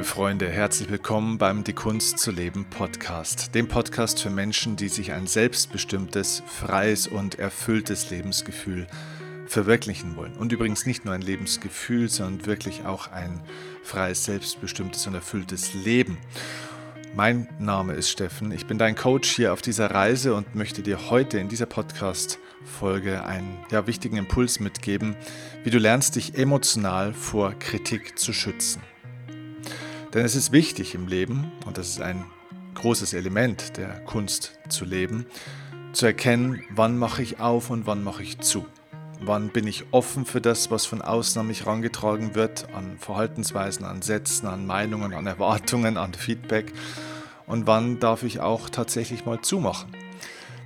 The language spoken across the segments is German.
liebe Freunde, herzlich willkommen beim Die Kunst zu leben Podcast, dem Podcast für Menschen, die sich ein selbstbestimmtes, freies und erfülltes Lebensgefühl verwirklichen wollen. Und übrigens nicht nur ein Lebensgefühl, sondern wirklich auch ein freies, selbstbestimmtes und erfülltes Leben. Mein Name ist Steffen, ich bin dein Coach hier auf dieser Reise und möchte dir heute in dieser Podcast-Folge einen ja, wichtigen Impuls mitgeben, wie du lernst, dich emotional vor Kritik zu schützen. Denn es ist wichtig im Leben, und das ist ein großes Element der Kunst zu leben, zu erkennen, wann mache ich auf und wann mache ich zu. Wann bin ich offen für das, was von außen an mich herangetragen wird, an Verhaltensweisen, an Sätzen, an Meinungen, an Erwartungen, an Feedback? Und wann darf ich auch tatsächlich mal zumachen?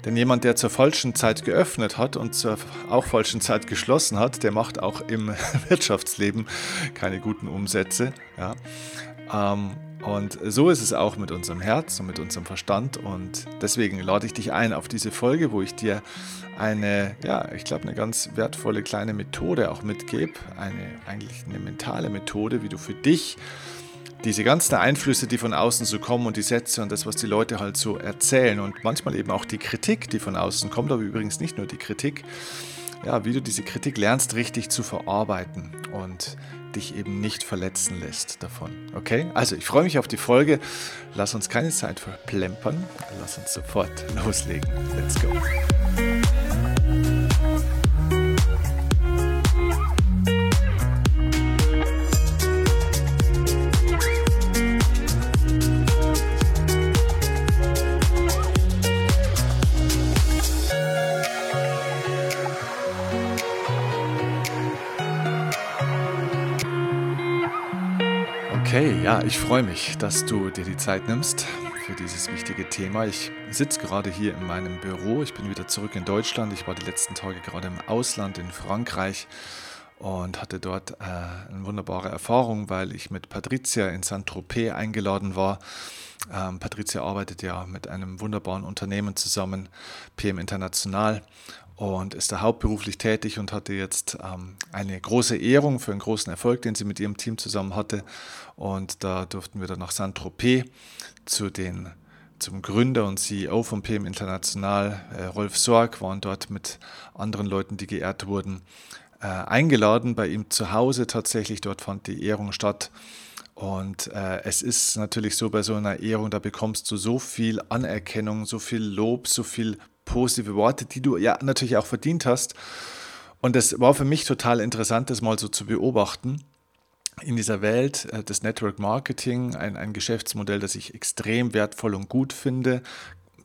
Denn jemand, der zur falschen Zeit geöffnet hat und zur auch falschen Zeit geschlossen hat, der macht auch im Wirtschaftsleben keine guten Umsätze. Ja. Ähm, und so ist es auch mit unserem Herz und mit unserem Verstand. Und deswegen lade ich dich ein auf diese Folge, wo ich dir eine, ja, ich glaube, eine ganz wertvolle kleine Methode auch mitgebe. Eine, eigentlich eine mentale Methode, wie du für dich diese ganzen Einflüsse, die von außen so kommen und die Sätze und das, was die Leute halt so erzählen und manchmal eben auch die Kritik, die von außen kommt, aber übrigens nicht nur die Kritik, ja, wie du diese Kritik lernst, richtig zu verarbeiten und dich eben nicht verletzen lässt davon. Okay? Also ich freue mich auf die Folge. Lass uns keine Zeit verplempern. Lass uns sofort loslegen. Let's go. Ich freue mich, dass du dir die Zeit nimmst für dieses wichtige Thema. Ich sitze gerade hier in meinem Büro. Ich bin wieder zurück in Deutschland. Ich war die letzten Tage gerade im Ausland in Frankreich und hatte dort äh, eine wunderbare Erfahrung, weil ich mit Patricia in Saint-Tropez eingeladen war. Ähm, Patricia arbeitet ja mit einem wunderbaren Unternehmen zusammen, PM International und ist da hauptberuflich tätig und hatte jetzt ähm, eine große Ehrung für einen großen Erfolg, den sie mit ihrem Team zusammen hatte. Und da durften wir dann nach Saint-Tropez zu den zum Gründer und CEO von PM International, äh, Rolf Sorg, waren dort mit anderen Leuten, die geehrt wurden, äh, eingeladen bei ihm zu Hause. Tatsächlich dort fand die Ehrung statt. Und äh, es ist natürlich so bei so einer Ehrung, da bekommst du so viel Anerkennung, so viel Lob, so viel positive Worte, die du ja natürlich auch verdient hast. Und es war für mich total interessant, das mal so zu beobachten. In dieser Welt äh, des Network Marketing, ein, ein Geschäftsmodell, das ich extrem wertvoll und gut finde.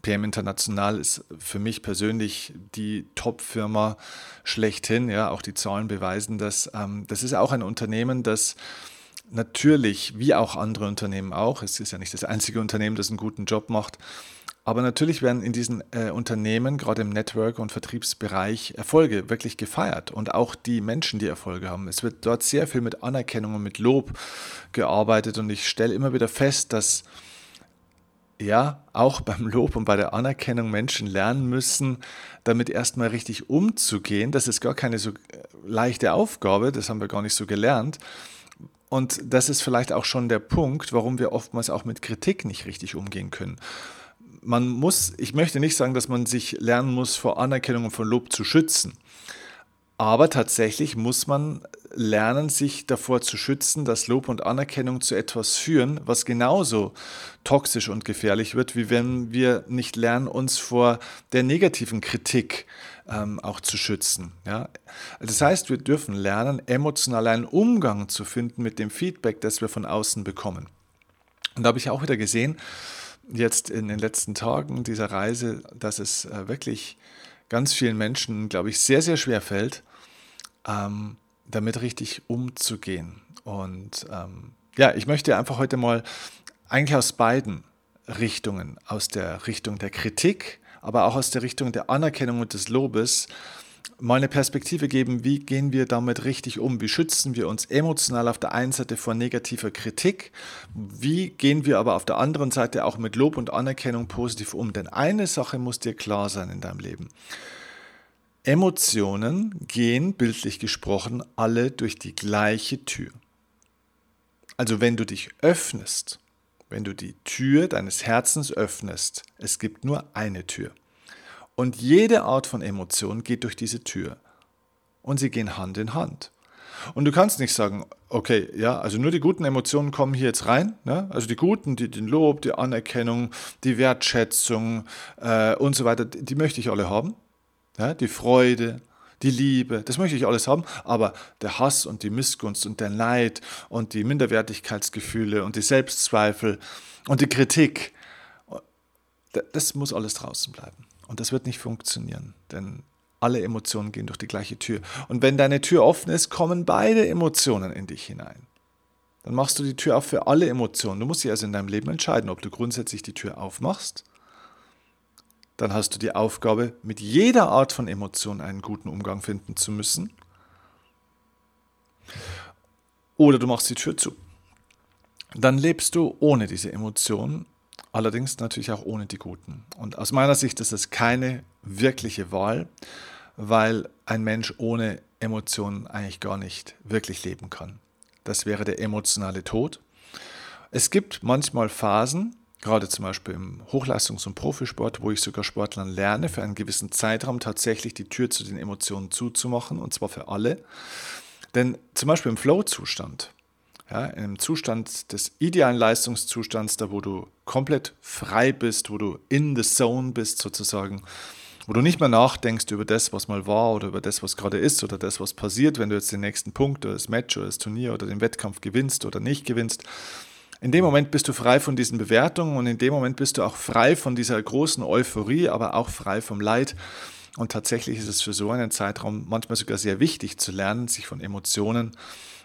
PM International ist für mich persönlich die Top-Firma schlechthin. Ja, auch die Zahlen beweisen das. Ähm, das ist auch ein Unternehmen, das natürlich, wie auch andere Unternehmen auch, es ist ja nicht das einzige Unternehmen, das einen guten Job macht, aber natürlich werden in diesen äh, Unternehmen, gerade im Network- und Vertriebsbereich, Erfolge wirklich gefeiert und auch die Menschen, die Erfolge haben. Es wird dort sehr viel mit Anerkennung und mit Lob gearbeitet und ich stelle immer wieder fest, dass ja, auch beim Lob und bei der Anerkennung Menschen lernen müssen, damit erstmal richtig umzugehen. Das ist gar keine so äh, leichte Aufgabe, das haben wir gar nicht so gelernt. Und das ist vielleicht auch schon der Punkt, warum wir oftmals auch mit Kritik nicht richtig umgehen können man muss, ich möchte nicht sagen, dass man sich lernen muss, vor Anerkennung und vor Lob zu schützen. Aber tatsächlich muss man lernen, sich davor zu schützen, dass Lob und Anerkennung zu etwas führen, was genauso toxisch und gefährlich wird, wie wenn wir nicht lernen, uns vor der negativen Kritik ähm, auch zu schützen. Ja? Das heißt, wir dürfen lernen, emotional einen Umgang zu finden mit dem Feedback, das wir von außen bekommen. Und da habe ich auch wieder gesehen, jetzt in den letzten Tagen dieser Reise, dass es äh, wirklich ganz vielen Menschen, glaube ich, sehr, sehr schwer fällt, ähm, damit richtig umzugehen. Und ähm, ja, ich möchte einfach heute mal eigentlich aus beiden Richtungen, aus der Richtung der Kritik, aber auch aus der Richtung der Anerkennung und des Lobes, mal eine Perspektive geben, wie gehen wir damit richtig um? Wie schützen wir uns emotional auf der einen Seite vor negativer Kritik? Wie gehen wir aber auf der anderen Seite auch mit Lob und Anerkennung positiv um? Denn eine Sache muss dir klar sein in deinem Leben. Emotionen gehen, bildlich gesprochen, alle durch die gleiche Tür. Also wenn du dich öffnest, wenn du die Tür deines Herzens öffnest, es gibt nur eine Tür. Und jede Art von Emotion geht durch diese Tür. Und sie gehen Hand in Hand. Und du kannst nicht sagen, okay, ja, also nur die guten Emotionen kommen hier jetzt rein. Ne? Also die guten, die, den Lob, die Anerkennung, die Wertschätzung äh, und so weiter, die, die möchte ich alle haben. Ja? Die Freude, die Liebe, das möchte ich alles haben, aber der Hass und die Missgunst und der Neid und die Minderwertigkeitsgefühle und die Selbstzweifel und die Kritik, das muss alles draußen bleiben. Und das wird nicht funktionieren, denn alle Emotionen gehen durch die gleiche Tür. Und wenn deine Tür offen ist, kommen beide Emotionen in dich hinein. Dann machst du die Tür auf für alle Emotionen. Du musst dich also in deinem Leben entscheiden, ob du grundsätzlich die Tür aufmachst. Dann hast du die Aufgabe, mit jeder Art von Emotion einen guten Umgang finden zu müssen. Oder du machst die Tür zu. Dann lebst du ohne diese Emotionen, allerdings natürlich auch ohne die guten. Und aus meiner Sicht ist es keine wirkliche Wahl, weil ein Mensch ohne Emotionen eigentlich gar nicht wirklich leben kann. Das wäre der emotionale Tod. Es gibt manchmal Phasen, gerade zum Beispiel im Hochleistungs- und Profisport, wo ich sogar Sportlern lerne, für einen gewissen Zeitraum tatsächlich die Tür zu den Emotionen zuzumachen, und zwar für alle. Denn zum Beispiel im Flow-Zustand, ja, im Zustand des idealen Leistungszustands, da wo du komplett frei bist, wo du in the zone bist sozusagen, wo du nicht mehr nachdenkst über das, was mal war oder über das, was gerade ist oder das, was passiert, wenn du jetzt den nächsten Punkt oder das Match oder das Turnier oder den Wettkampf gewinnst oder nicht gewinnst. In dem Moment bist du frei von diesen Bewertungen und in dem Moment bist du auch frei von dieser großen Euphorie, aber auch frei vom Leid. Und tatsächlich ist es für so einen Zeitraum manchmal sogar sehr wichtig zu lernen, sich von Emotionen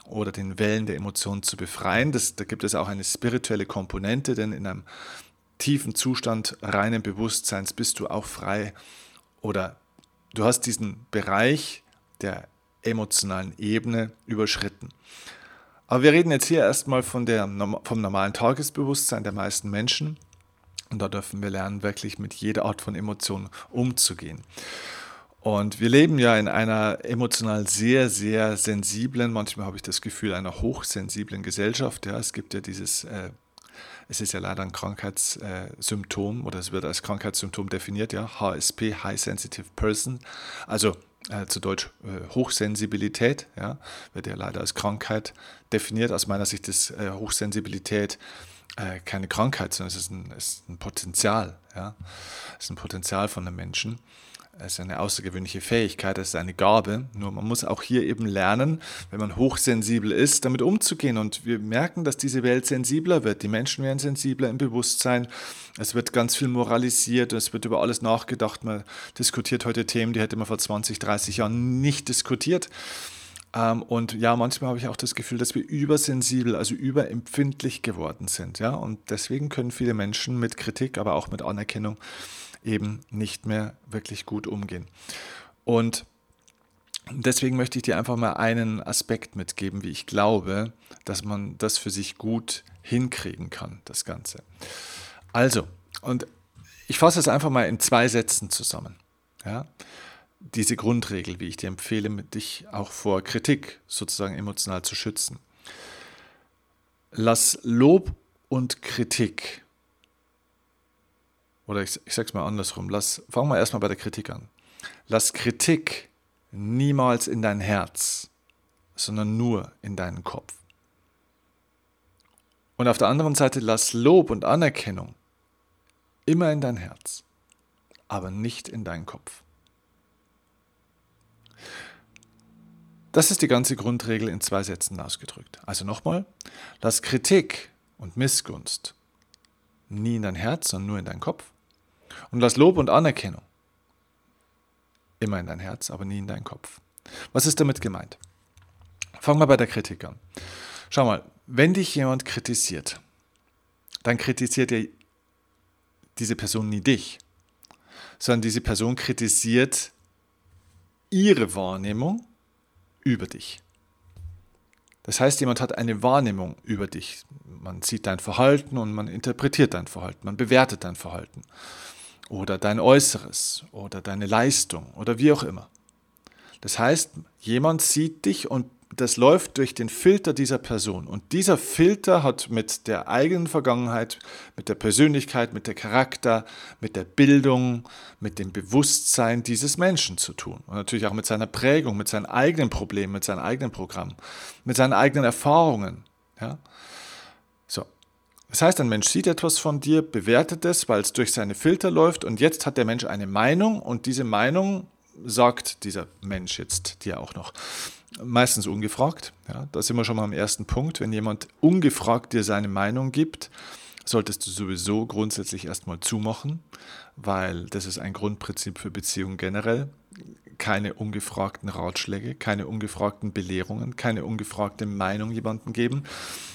oder den Wellen der Emotionen zu befreien. Das, da gibt es auch eine spirituelle Komponente, denn in einem tiefen Zustand reinen Bewusstseins bist du auch frei oder du hast diesen Bereich der emotionalen Ebene überschritten. Aber wir reden jetzt hier erstmal von der, vom normalen Tagesbewusstsein der meisten Menschen. Und da dürfen wir lernen, wirklich mit jeder Art von Emotion umzugehen. Und wir leben ja in einer emotional sehr, sehr sensiblen, manchmal habe ich das Gefühl, einer hochsensiblen Gesellschaft. Ja, es gibt ja dieses äh, es ist ja leider ein Krankheitssymptom oder es wird als Krankheitssymptom definiert, ja, HSP, High Sensitive Person, also äh, zu Deutsch äh, Hochsensibilität, ja, wird ja leider als Krankheit definiert. Aus meiner Sicht ist äh, Hochsensibilität äh, keine Krankheit, sondern es ist ein, ist ein Potenzial, ja, es ist ein Potenzial von einem Menschen. Es ist eine außergewöhnliche Fähigkeit, es ist eine Gabe. Nur man muss auch hier eben lernen, wenn man hochsensibel ist, damit umzugehen. Und wir merken, dass diese Welt sensibler wird. Die Menschen werden sensibler im Bewusstsein. Es wird ganz viel moralisiert, es wird über alles nachgedacht. Man diskutiert heute Themen, die hätte man vor 20, 30 Jahren nicht diskutiert. Ähm, und ja, manchmal habe ich auch das Gefühl, dass wir übersensibel, also überempfindlich geworden sind. Ja? Und deswegen können viele Menschen mit Kritik, aber auch mit Anerkennung eben nicht mehr wirklich gut umgehen. Und deswegen möchte ich dir einfach mal einen Aspekt mitgeben, wie ich glaube, dass man das für sich gut hinkriegen kann, das Ganze. Also, und ich fasse es einfach mal in zwei Sätzen zusammen. Ja? Diese Grundregel, wie ich dir empfehle, dich auch vor Kritik sozusagen emotional zu schützen. Lass Lob und Kritik oder ich, ich sage es mal andersrum, lass, fangen wir erstmal bei der Kritik an. Lass Kritik niemals in dein Herz, sondern nur in deinen Kopf. Und auf der anderen Seite lass Lob und Anerkennung immer in dein Herz, aber nicht in deinen Kopf. Das ist die ganze Grundregel in zwei Sätzen ausgedrückt. Also nochmal, lass Kritik und Missgunst nie in dein Herz, sondern nur in deinen Kopf. Und lass Lob und Anerkennung immer in dein Herz, aber nie in deinen Kopf. Was ist damit gemeint? Fangen wir bei der Kritik an. Schau mal, wenn dich jemand kritisiert, dann kritisiert er diese Person nie dich, sondern diese Person kritisiert ihre Wahrnehmung über dich. Das heißt, jemand hat eine Wahrnehmung über dich. Man sieht dein Verhalten und man interpretiert dein Verhalten, man bewertet dein Verhalten oder dein Äußeres oder deine Leistung oder wie auch immer. Das heißt, jemand sieht dich und das läuft durch den Filter dieser Person. Und dieser Filter hat mit der eigenen Vergangenheit, mit der Persönlichkeit, mit der Charakter, mit der Bildung, mit dem Bewusstsein dieses Menschen zu tun. Und natürlich auch mit seiner Prägung, mit seinen eigenen Problemen, mit seinem eigenen Programm, mit seinen eigenen Erfahrungen. Ja? Das heißt, ein Mensch sieht etwas von dir, bewertet es, weil es durch seine Filter läuft und jetzt hat der Mensch eine Meinung und diese Meinung sagt dieser Mensch jetzt dir auch noch. Meistens ungefragt. Ja, da sind wir schon mal am ersten Punkt. Wenn jemand ungefragt dir seine Meinung gibt, solltest du sowieso grundsätzlich erstmal zumachen, weil das ist ein Grundprinzip für Beziehungen generell. Keine ungefragten Ratschläge, keine ungefragten Belehrungen, keine ungefragte Meinung jemandem geben.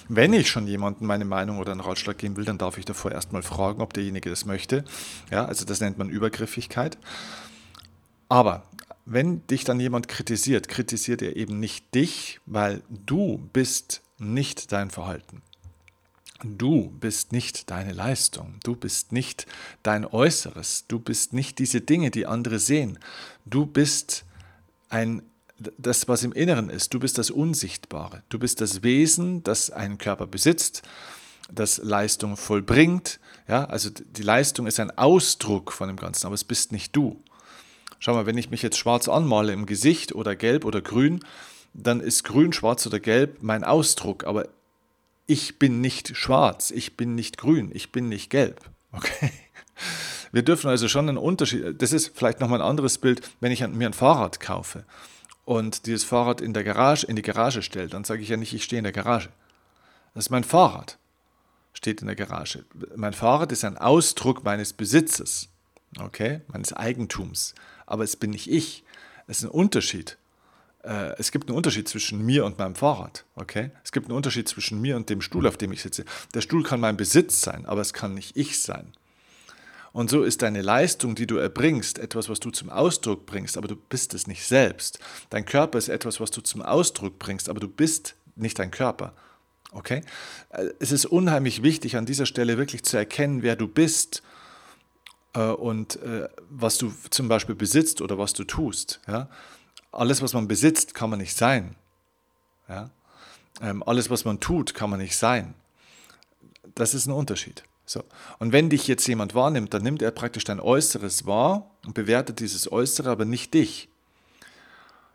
Wenn ich schon jemandem meine Meinung oder einen Ratschlag geben will, dann darf ich davor erstmal fragen, ob derjenige das möchte. Ja, also das nennt man Übergriffigkeit. Aber wenn dich dann jemand kritisiert, kritisiert er eben nicht dich, weil du bist nicht dein Verhalten. Du bist nicht deine Leistung, du bist nicht dein Äußeres, du bist nicht diese Dinge, die andere sehen. Du bist ein das, was im Inneren ist, du bist das Unsichtbare. Du bist das Wesen, das einen Körper besitzt, das Leistung vollbringt. Ja, also die Leistung ist ein Ausdruck von dem Ganzen, aber es bist nicht du. Schau mal, wenn ich mich jetzt schwarz anmale im Gesicht oder gelb oder grün, dann ist grün, schwarz oder gelb mein Ausdruck, aber ich bin nicht schwarz, ich bin nicht grün, ich bin nicht gelb. Okay? Wir dürfen also schon einen Unterschied, das ist vielleicht nochmal ein anderes Bild, wenn ich mir ein Fahrrad kaufe und dieses Fahrrad in der Garage, in die Garage stelle, dann sage ich ja nicht, ich stehe in der Garage. Das ist mein Fahrrad, steht in der Garage. Mein Fahrrad ist ein Ausdruck meines Besitzes, okay, meines Eigentums aber es bin nicht ich. Es ist ein Unterschied. Äh, es gibt einen Unterschied zwischen mir und meinem Fahrrad. Okay? Es gibt einen Unterschied zwischen mir und dem Stuhl, auf dem ich sitze. Der Stuhl kann mein Besitz sein, aber es kann nicht ich sein. Und so ist deine Leistung, die du erbringst, etwas, was du zum Ausdruck bringst, aber du bist es nicht selbst. Dein Körper ist etwas, was du zum Ausdruck bringst, aber du bist nicht dein Körper. Okay? Äh, es ist unheimlich wichtig, an dieser Stelle wirklich zu erkennen, wer du bist äh, und äh, was du zum Beispiel besitzt oder was du tust. Ja? Alles, was man besitzt, kann man nicht sein. Ja? Ähm, alles, was man tut, kann man nicht sein. Das ist ein Unterschied. So. Und wenn dich jetzt jemand wahrnimmt, dann nimmt er praktisch dein Äußeres wahr und bewertet dieses Äußere, aber nicht dich.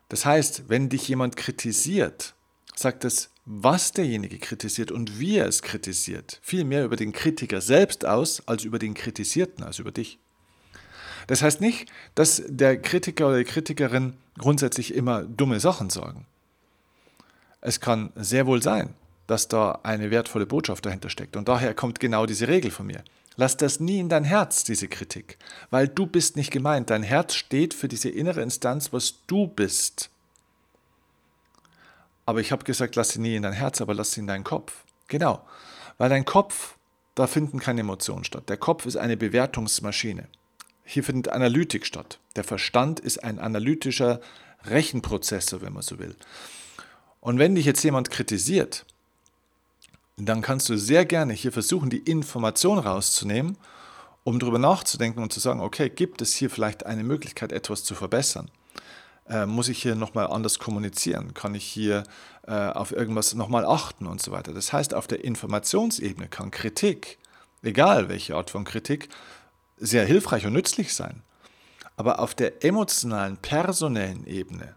Das heißt, wenn dich jemand kritisiert, sagt es, was derjenige kritisiert und wie er es kritisiert, viel mehr über den Kritiker selbst aus als über den Kritisierten, also über dich. Das heißt nicht, dass der Kritiker oder die Kritikerin grundsätzlich immer dumme Sachen sagen. Es kann sehr wohl sein, dass da eine wertvolle Botschaft dahinter steckt. Und daher kommt genau diese Regel von mir. Lass das nie in dein Herz, diese Kritik, weil du bist nicht gemeint. Dein Herz steht für diese innere Instanz, was du bist. Aber ich habe gesagt, lass sie nie in dein Herz, aber lass sie in deinen Kopf. Genau, weil dein Kopf, da finden keine Emotionen statt. Der Kopf ist eine Bewertungsmaschine. Hier findet Analytik statt. Der Verstand ist ein analytischer Rechenprozessor, wenn man so will. Und wenn dich jetzt jemand kritisiert, dann kannst du sehr gerne hier versuchen, die Information rauszunehmen, um darüber nachzudenken und zu sagen, okay, gibt es hier vielleicht eine Möglichkeit, etwas zu verbessern? Äh, muss ich hier nochmal anders kommunizieren? Kann ich hier äh, auf irgendwas nochmal achten und so weiter? Das heißt, auf der Informationsebene kann Kritik, egal welche Art von Kritik, sehr hilfreich und nützlich sein. Aber auf der emotionalen, personellen Ebene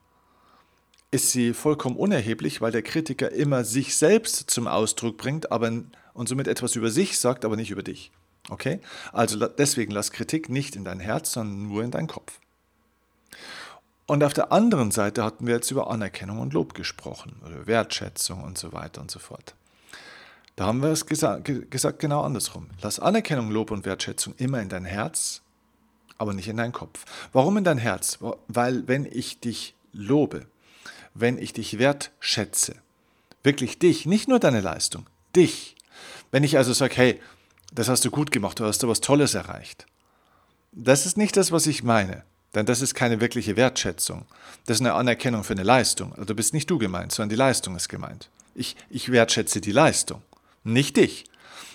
ist sie vollkommen unerheblich, weil der Kritiker immer sich selbst zum Ausdruck bringt aber, und somit etwas über sich sagt, aber nicht über dich. Okay? Also deswegen lass Kritik nicht in dein Herz, sondern nur in deinen Kopf. Und auf der anderen Seite hatten wir jetzt über Anerkennung und Lob gesprochen, oder Wertschätzung und so weiter und so fort. Da haben wir es gesagt, gesagt genau andersrum. Lass Anerkennung, Lob und Wertschätzung immer in dein Herz, aber nicht in deinen Kopf. Warum in dein Herz? Weil wenn ich dich lobe, wenn ich dich wertschätze, wirklich dich, nicht nur deine Leistung, dich. Wenn ich also sage, hey, das hast du gut gemacht, du hast da was Tolles erreicht. Das ist nicht das, was ich meine. Denn das ist keine wirkliche Wertschätzung. Das ist eine Anerkennung für eine Leistung. Also bist nicht du gemeint, sondern die Leistung ist gemeint. Ich, ich wertschätze die Leistung, nicht dich.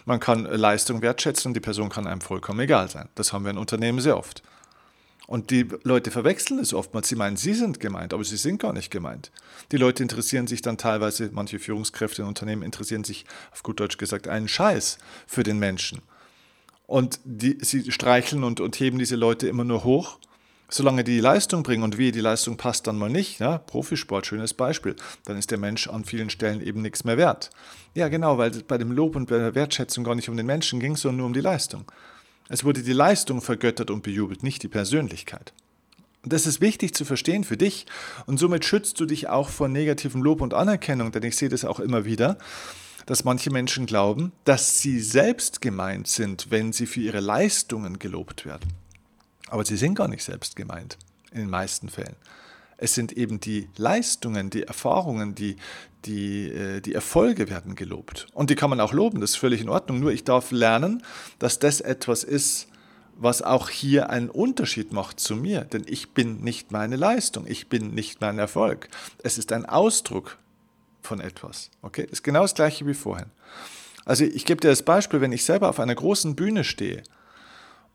Man kann Leistung wertschätzen und die Person kann einem vollkommen egal sein. Das haben wir in Unternehmen sehr oft. Und die Leute verwechseln es oftmals. Sie meinen, sie sind gemeint, aber sie sind gar nicht gemeint. Die Leute interessieren sich dann teilweise, manche Führungskräfte in Unternehmen interessieren sich, auf gut Deutsch gesagt, einen Scheiß für den Menschen. Und die, sie streicheln und, und heben diese Leute immer nur hoch, solange die Leistung bringen. Und wie die Leistung passt dann mal nicht. Ja? Profisport, schönes Beispiel. Dann ist der Mensch an vielen Stellen eben nichts mehr wert. Ja, genau, weil bei dem Lob und bei der Wertschätzung gar nicht um den Menschen ging, sondern nur um die Leistung. Es wurde die Leistung vergöttert und bejubelt, nicht die Persönlichkeit. Und das ist wichtig zu verstehen für dich. Und somit schützt du dich auch vor negativem Lob und Anerkennung, denn ich sehe das auch immer wieder, dass manche Menschen glauben, dass sie selbst gemeint sind, wenn sie für ihre Leistungen gelobt werden. Aber sie sind gar nicht selbst gemeint, in den meisten Fällen. Es sind eben die Leistungen, die Erfahrungen, die, die, äh, die Erfolge werden gelobt. Und die kann man auch loben, das ist völlig in Ordnung. Nur ich darf lernen, dass das etwas ist, was auch hier einen Unterschied macht zu mir. Denn ich bin nicht meine Leistung, ich bin nicht mein Erfolg. Es ist ein Ausdruck von etwas. Okay, ist genau das gleiche wie vorhin. Also ich gebe dir das Beispiel, wenn ich selber auf einer großen Bühne stehe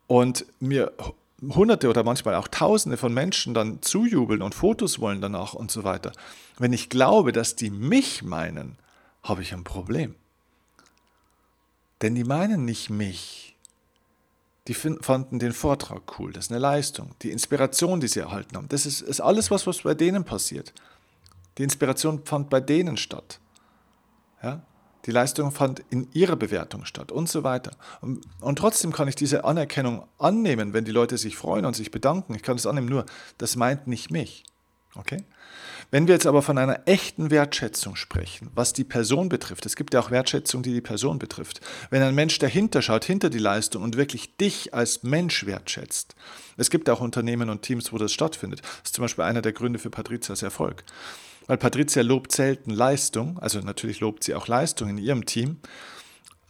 und mir Hunderte oder manchmal auch Tausende von Menschen dann zujubeln und Fotos wollen danach und so weiter. Wenn ich glaube, dass die mich meinen, habe ich ein Problem. Denn die meinen nicht mich. Die fanden den Vortrag cool, das ist eine Leistung. Die Inspiration, die sie erhalten haben, das ist, ist alles, was, was bei denen passiert. Die Inspiration fand bei denen statt. Ja? Die Leistung fand in ihrer Bewertung statt und so weiter. Und, und, trotzdem kann ich diese Anerkennung annehmen, wenn die Leute sich freuen und sich bedanken. Ich kann es annehmen, nur das meint nicht mich. Okay? Wenn wir jetzt aber von einer echten Wertschätzung sprechen, was die Person betrifft, es gibt ja auch Wertschätzung, die die Person betrifft. Wenn ein Mensch dahinter schaut, hinter die Leistung und wirklich dich als Mensch wertschätzt. Es gibt auch Unternehmen und Teams, wo das stattfindet. Das ist zum Beispiel einer der Gründe für Patrizias Erfolg. Weil Patricia lobt selten Leistung, also natürlich lobt sie auch Leistung in ihrem Team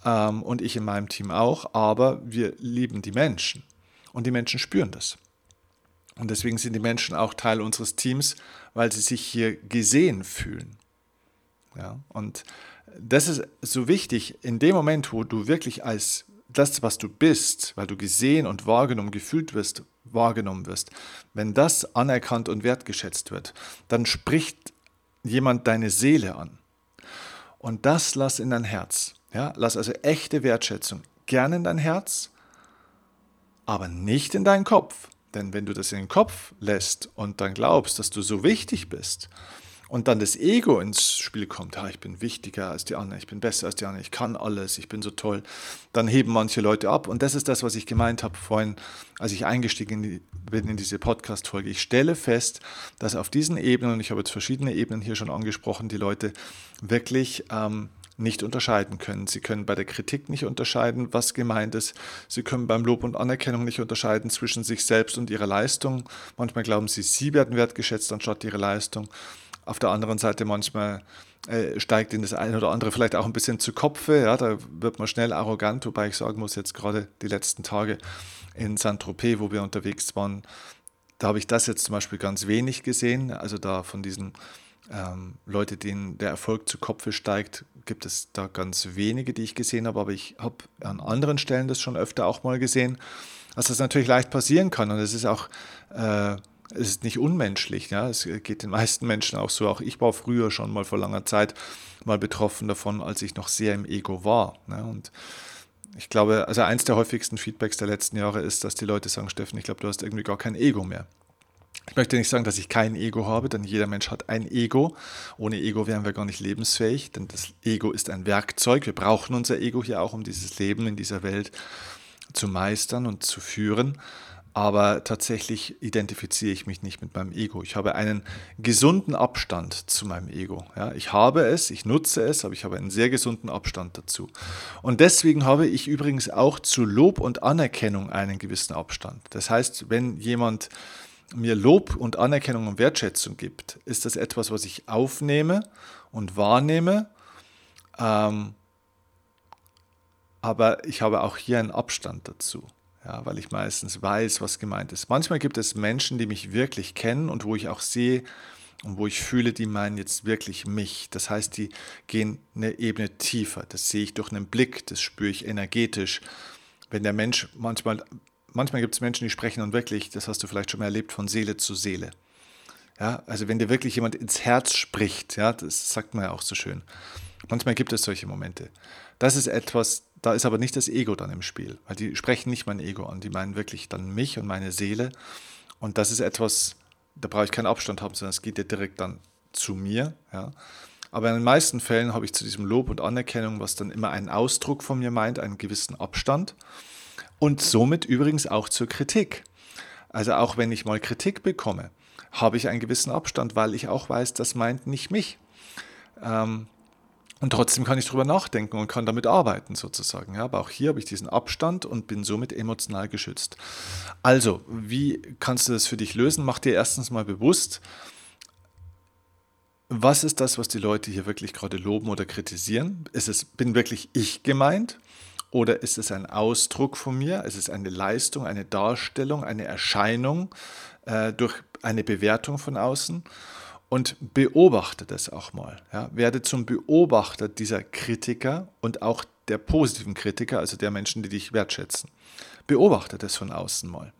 ähm, und ich in meinem Team auch, aber wir lieben die Menschen und die Menschen spüren das. Und deswegen sind die Menschen auch Teil unseres Teams, weil sie sich hier gesehen fühlen. Ja, und das ist so wichtig, in dem Moment, wo du wirklich als das, was du bist, weil du gesehen und wahrgenommen, gefühlt wirst, wahrgenommen wirst, wenn das anerkannt und wertgeschätzt wird, dann spricht jemand deine Seele an. Und das lass in dein Herz. Ja, lass also echte Wertschätzung gerne in dein Herz, aber nicht in deinen Kopf. Denn wenn du das in den Kopf lässt und dann glaubst, dass du so wichtig bist und dann das Ego ins Spiel kommt, ah, ich bin wichtiger als die anderen, ich bin besser als die anderen, ich kann alles, ich bin so toll, dann heben manche Leute ab. Und das ist das, was ich gemeint habe vorhin, als ich eingestiegen bin in diese Podcast-Folge. Ich stelle fest, dass auf diesen Ebenen, und ich habe jetzt verschiedene Ebenen hier schon angesprochen, die Leute wirklich ähm, nicht unterscheiden können. Sie können bei der Kritik nicht unterscheiden, was gemeint ist. Sie können beim Lob und Anerkennung nicht unterscheiden zwischen sich selbst und ihrer Leistung. Manchmal glauben sie, sie werden wertgeschätzt anstatt ihre Leistung. Auf der anderen Seite manchmal äh, steigt ihnen das eine oder andere vielleicht auch ein bisschen zu Kopfe. Ja, da wird man schnell arrogant, wobei ich sagen muss, jetzt gerade die letzten Tage in Saint-Tropez, wo wir unterwegs waren, da habe ich das jetzt zum Beispiel ganz wenig gesehen. Also da von diesen ähm, Leute, denen der Erfolg zu Kopfe steigt, gibt es da ganz wenige, die ich gesehen habe, aber ich habe an anderen Stellen das schon öfter auch mal gesehen, dass das natürlich leicht passieren kann und es ist auch äh, es ist nicht unmenschlich. Ja? Es geht den meisten Menschen auch so. Auch ich war früher schon mal vor langer Zeit mal betroffen davon, als ich noch sehr im Ego war. Ne? Und ich glaube, also eins der häufigsten Feedbacks der letzten Jahre ist, dass die Leute sagen, Steffen, ich glaube, du hast irgendwie gar kein Ego mehr. Ich möchte nicht sagen, dass ich kein Ego habe, denn jeder Mensch hat ein Ego. Ohne Ego wären wir gar nicht lebensfähig, denn das Ego ist ein Werkzeug. Wir brauchen unser Ego hier auch, um dieses Leben in dieser Welt zu meistern und zu führen aber tatsächlich identifiziere ich mich nicht mit meinem Ego. Ich habe einen gesunden Abstand zu meinem Ego. Ja, ich habe es, ich nutze es, aber ich habe einen sehr gesunden Abstand dazu. Und deswegen habe ich übrigens auch zu Lob und Anerkennung einen gewissen Abstand. Das heißt, wenn jemand mir Lob und Anerkennung und Wertschätzung gibt, ist das etwas, was ich aufnehme und wahrnehme. Ähm, aber ich habe auch hier einen Abstand dazu ja, weil ich meistens weiß, was gemeint ist. Manchmal gibt es Menschen, die mich wirklich kennen und wo ich auch sehe und wo ich fühle, die meinen jetzt wirklich mich. Das heißt, die gehen eine Ebene tiefer. Das sehe ich durch einen Blick, das spüre ich energetisch. Wenn der Mensch manchmal manchmal gibt es Menschen, die sprechen und wirklich, das hast du vielleicht schon mal erlebt, von Seele zu Seele. Ja, also wenn dir wirklich jemand ins Herz spricht, ja, das sagt man ja auch so schön. Manchmal gibt es solche Momente. Das ist etwas, da ist aber nicht das Ego dann im Spiel, weil die sprechen nicht mein Ego an, die meinen wirklich dann mich und meine Seele. Und das ist etwas, da brauche ich keinen Abstand haben, sondern es geht ja direkt dann zu mir. Ja. Aber in den meisten Fällen habe ich zu diesem Lob und Anerkennung, was dann immer einen Ausdruck von mir meint, einen gewissen Abstand. Und somit übrigens auch zur Kritik. Also auch wenn ich mal Kritik bekomme, habe ich einen gewissen Abstand, weil ich auch weiß, das meint nicht mich. Ähm, und trotzdem kann ich darüber nachdenken und kann damit arbeiten sozusagen. Ja, aber auch hier habe ich diesen Abstand und bin somit emotional geschützt. Also, wie kannst du das für dich lösen? Mach dir erstens mal bewusst, was ist das, was die Leute hier wirklich gerade loben oder kritisieren? Ist es, bin wirklich ich gemeint? Oder ist es ein Ausdruck von mir? Ist es eine Leistung, eine Darstellung, eine Erscheinung äh, durch eine Bewertung von außen? Und beobachte das auch mal. Ja? Werde zum Beobachter dieser Kritiker und auch der positiven Kritiker, also der Menschen, die dich wertschätzen. Beobachte das von außen mal.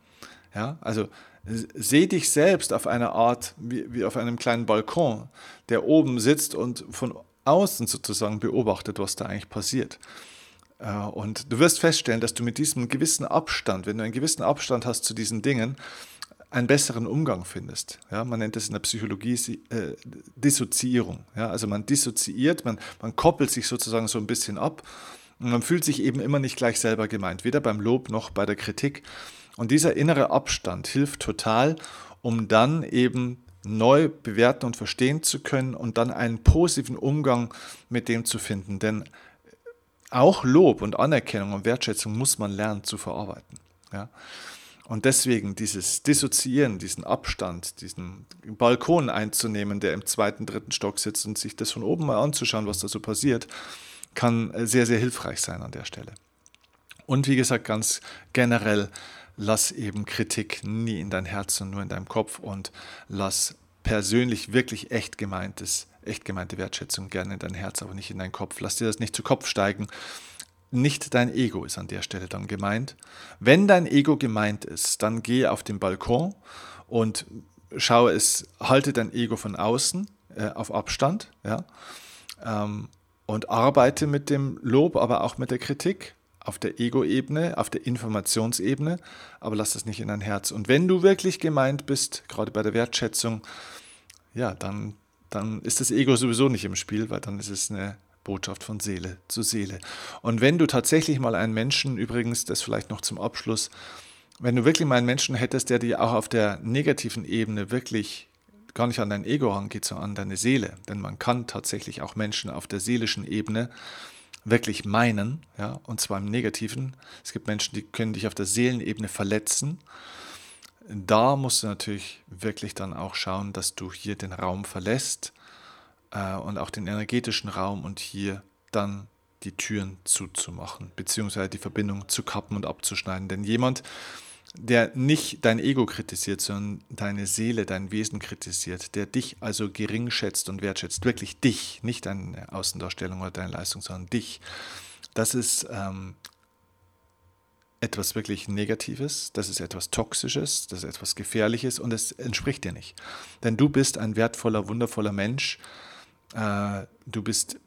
Ja? Also seh dich selbst auf eine Art, wie, wie auf einem kleinen Balkon, der oben sitzt und von außen sozusagen beobachtet, was da eigentlich passiert. Äh, und du wirst feststellen, dass du mit diesem gewissen Abstand, wenn du einen gewissen Abstand hast zu diesen Dingen, einen besseren Umgang findest. Ja, man nennt es in der Psychologie äh, Dissoziierung. Ja, also man dissoziiert, man, man koppelt sich sozusagen so ein bisschen ab und man fühlt sich eben immer nicht gleich selber gemeint, weder beim Lob noch bei der Kritik. Und dieser innere Abstand hilft total, um dann eben neu bewerten und verstehen zu können und dann einen positiven Umgang mit dem zu finden. Denn auch Lob und Anerkennung und Wertschätzung muss man lernen zu verarbeiten. Ja? Und deswegen dieses Dissoziieren, diesen Abstand, diesen Balkon einzunehmen, der im zweiten, dritten Stock sitzt und sich das von oben mal anzuschauen, was da so passiert, kann sehr, sehr hilfreich sein an der Stelle. Und wie gesagt, ganz generell, lass eben Kritik nie in dein Herz und nur in deinem Kopf und lass persönlich wirklich echt gemeintes echt gemeinte Wertschätzung gerne in dein Herz, aber nicht in deinen Kopf. Lass dir das nicht zu Kopf steigen. Nicht dein Ego ist an der Stelle dann gemeint. Wenn dein Ego gemeint ist, dann geh auf den Balkon und schaue es, halte dein Ego von außen äh, auf Abstand, ja, ähm, und arbeite mit dem Lob, aber auch mit der Kritik auf der Ego-Ebene, auf der Informationsebene, aber lass das nicht in dein Herz. Und wenn du wirklich gemeint bist, gerade bei der Wertschätzung, ja, dann dann ist das Ego sowieso nicht im Spiel, weil dann ist es eine Botschaft von Seele zu Seele. Und wenn du tatsächlich mal einen Menschen, übrigens, das vielleicht noch zum Abschluss, wenn du wirklich mal einen Menschen hättest, der dir auch auf der negativen Ebene wirklich gar nicht an dein Ego rangeht, sondern an deine Seele, denn man kann tatsächlich auch Menschen auf der seelischen Ebene wirklich meinen, ja, und zwar im Negativen. Es gibt Menschen, die können dich auf der Seelenebene verletzen da musst du natürlich wirklich dann auch schauen, dass du hier den Raum verlässt äh, und auch den energetischen Raum und hier dann die Türen zuzumachen, beziehungsweise die Verbindung zu kappen und abzuschneiden. Denn jemand, der nicht dein Ego kritisiert, sondern deine Seele, dein Wesen kritisiert, der dich also gering schätzt und wertschätzt, wirklich dich, nicht deine Außendarstellung oder deine Leistung, sondern dich, das ist ähm, etwas wirklich Negatives, das ist etwas Toxisches, das ist etwas Gefährliches und es entspricht dir nicht. Denn du bist ein wertvoller, wundervoller Mensch. Äh, du, bist,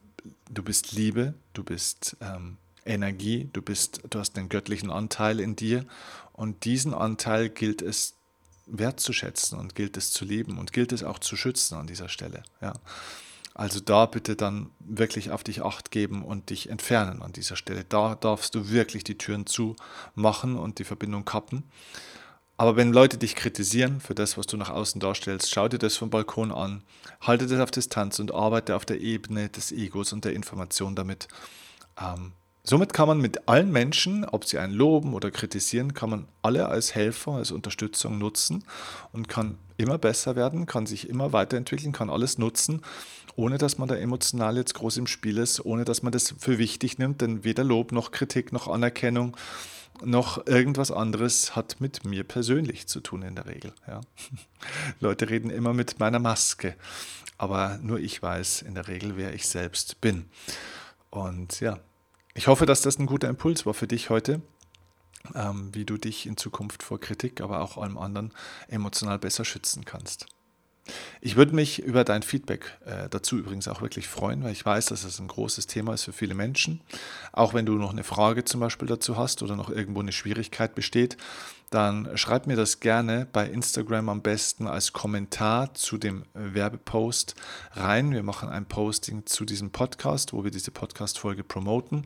du bist Liebe, du bist ähm, Energie, du, bist, du hast einen göttlichen Anteil in dir und diesen Anteil gilt es wertzuschätzen und gilt es zu lieben und gilt es auch zu schützen an dieser Stelle. Ja. Also da bitte dann wirklich auf dich acht geben und dich entfernen an dieser Stelle. Da darfst du wirklich die Türen zumachen und die Verbindung kappen. Aber wenn Leute dich kritisieren für das, was du nach außen darstellst, schau dir das vom Balkon an, halte das auf Distanz und arbeite auf der Ebene des Egos und der Information damit. Ähm, somit kann man mit allen Menschen, ob sie einen loben oder kritisieren, kann man alle als Helfer, als Unterstützung nutzen und kann immer besser werden, kann sich immer weiterentwickeln, kann alles nutzen ohne dass man da emotional jetzt groß im Spiel ist, ohne dass man das für wichtig nimmt, denn weder Lob noch Kritik noch Anerkennung noch irgendwas anderes hat mit mir persönlich zu tun in der Regel. Ja. Leute reden immer mit meiner Maske, aber nur ich weiß in der Regel, wer ich selbst bin. Und ja, ich hoffe, dass das ein guter Impuls war für dich heute. ähm, wie du dich in Zukunft vor Kritik, aber auch allem anderen emotional besser schützen kannst. Ich würde mich über dein Feedback äh, dazu übrigens auch wirklich freuen, weil ich weiß, dass es ein großes Thema ist für viele Menschen. Auch wenn du noch eine Frage zum Beispiel dazu hast oder noch irgendwo eine Schwierigkeit besteht, dann schreib mir das gerne bei Instagram am besten als Kommentar zu dem Werbepost rein. Wir machen ein Posting zu diesem Podcast, wo wir diese Podcast-Folge promoten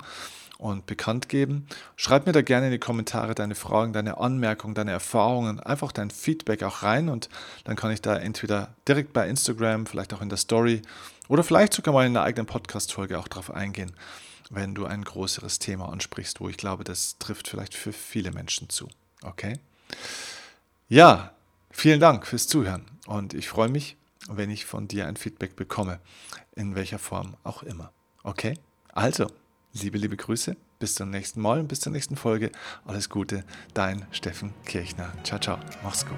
und bekannt geben. Schreib mir da gerne in die Kommentare deine Fragen, deine Anmerkungen, deine Erfahrungen, einfach dein Feedback auch rein und dann kann ich da entweder direkt bei Instagram, vielleicht auch in der Story oder vielleicht sogar mal in einer eigenen Podcast-Folge auch drauf eingehen, wenn du ein größeres Thema ansprichst, wo ich glaube, das trifft vielleicht für viele Menschen zu. Okay? Ja, vielen Dank fürs Zuhören und ich freue mich, wenn ich von dir ein Feedback bekomme, in welcher Form auch immer. Okay? Also, Liebe, liebe Grüße, bis zum nächsten Mal und bis zur nächsten Folge. Alles Gute, dein Steffen Kirchner. Ciao, ciao, mach's gut.